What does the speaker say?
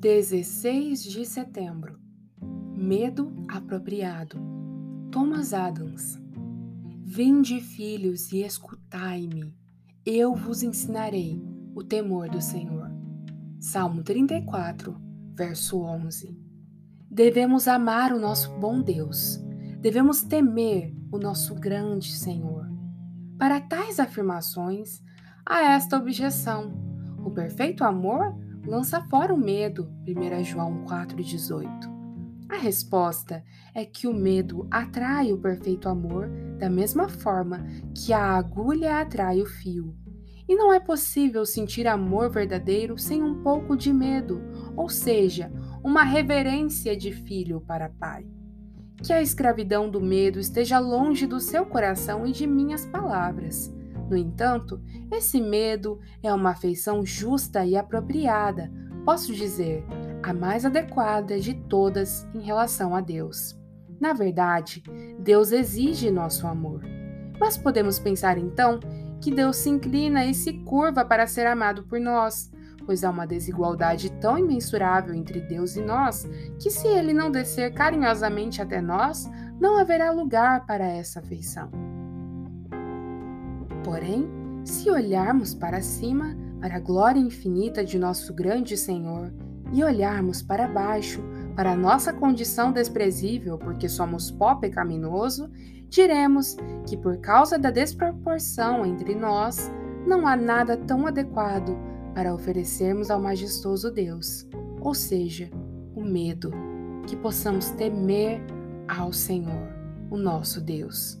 16 de setembro Medo apropriado Thomas Adams Vinde, filhos, e escutai-me, eu vos ensinarei o temor do Senhor. Salmo 34, verso 11. Devemos amar o nosso bom Deus, devemos temer o nosso grande Senhor. Para tais afirmações, há esta objeção: o perfeito amor lança fora o medo. 1 João 4,18. A resposta é que o medo atrai o perfeito amor da mesma forma que a agulha atrai o fio. E não é possível sentir amor verdadeiro sem um pouco de medo, ou seja, uma reverência de filho para pai. Que a escravidão do medo esteja longe do seu coração e de minhas palavras. No entanto, esse medo é uma afeição justa e apropriada, posso dizer, a mais adequada de todas em relação a Deus. Na verdade, Deus exige nosso amor. Mas podemos pensar então que Deus se inclina e se curva para ser amado por nós, pois há uma desigualdade tão imensurável entre Deus e nós que, se ele não descer carinhosamente até nós, não haverá lugar para essa afeição. Porém, se olharmos para cima, para a glória infinita de nosso grande Senhor, e olharmos para baixo, para nossa condição desprezível, porque somos pó pecaminoso, diremos que por causa da desproporção entre nós, não há nada tão adequado para oferecermos ao majestoso Deus, ou seja, o medo, que possamos temer ao Senhor, o nosso Deus.